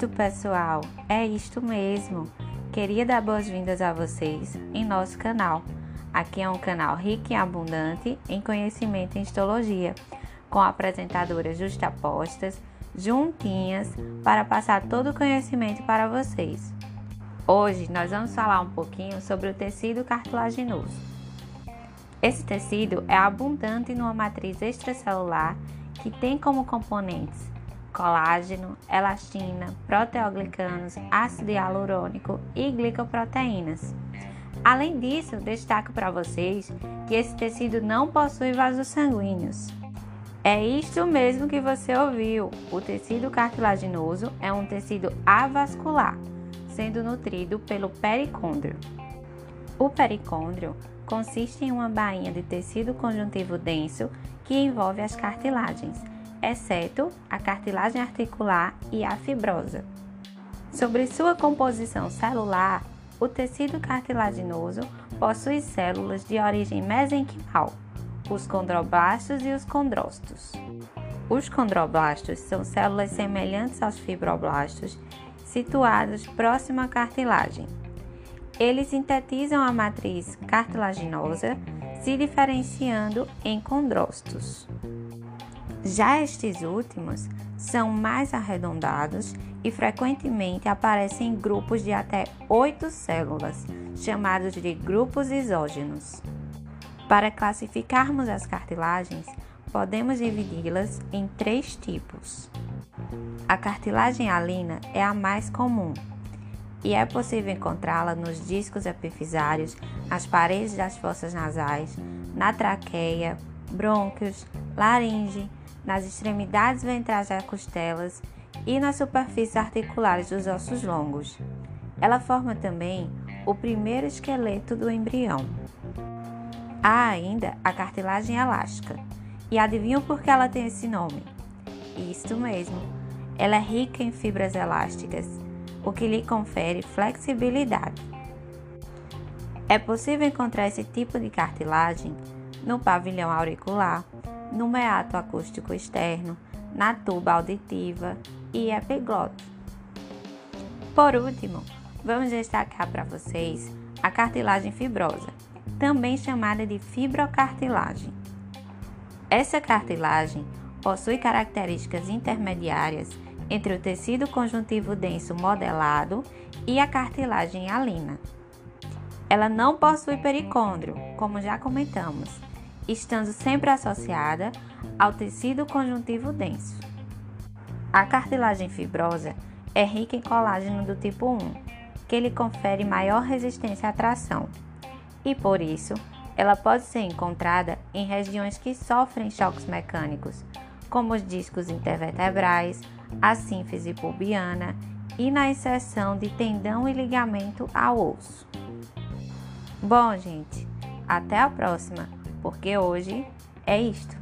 isto, pessoal, é isto mesmo. Queria dar boas-vindas a vocês em nosso canal. Aqui é um canal rico e abundante em conhecimento em histologia, com apresentadoras justapostas, juntinhas, para passar todo o conhecimento para vocês. Hoje nós vamos falar um pouquinho sobre o tecido cartilaginoso. Esse tecido é abundante numa matriz extracelular que tem como componentes colágeno, elastina, proteoglicanos, ácido hialurônico e glicoproteínas. Além disso, destaco para vocês que esse tecido não possui vasos sanguíneos. É isto mesmo que você ouviu. O tecido cartilaginoso é um tecido avascular, sendo nutrido pelo pericôndrio. O pericôndrio consiste em uma bainha de tecido conjuntivo denso que envolve as cartilagens exceto a cartilagem articular e a fibrosa. Sobre sua composição celular, o tecido cartilaginoso possui células de origem mesenquimal, os condroblastos e os condrócitos. Os condroblastos são células semelhantes aos fibroblastos, situados próximo à cartilagem. Eles sintetizam a matriz cartilaginosa, se diferenciando em condrócitos. Já estes últimos são mais arredondados e frequentemente aparecem em grupos de até oito células, chamados de grupos isógenos. Para classificarmos as cartilagens, podemos dividi-las em três tipos. A cartilagem alina é a mais comum e é possível encontrá-la nos discos epifisários, nas paredes das fossas nasais, na traqueia, brônquios, laringe, nas extremidades ventrais das costelas e nas superfícies articulares dos ossos longos. Ela forma também o primeiro esqueleto do embrião. Há ainda a cartilagem elástica. E adivinham por que ela tem esse nome? Isto mesmo, ela é rica em fibras elásticas, o que lhe confere flexibilidade. É possível encontrar esse tipo de cartilagem no pavilhão auricular, no meato acústico externo, na tuba auditiva e epiglote. Por último, vamos destacar para vocês a cartilagem fibrosa, também chamada de fibrocartilagem. Essa cartilagem possui características intermediárias entre o tecido conjuntivo denso modelado e a cartilagem alina. Ela não possui pericôndrio, como já comentamos, estando sempre associada ao tecido conjuntivo denso. A cartilagem fibrosa é rica em colágeno do tipo 1, que lhe confere maior resistência à tração, e por isso ela pode ser encontrada em regiões que sofrem choques mecânicos, como os discos intervertebrais, a sínfise pubiana e na inserção de tendão e ligamento ao osso. Bom, gente, até a próxima! porque hoje é isto.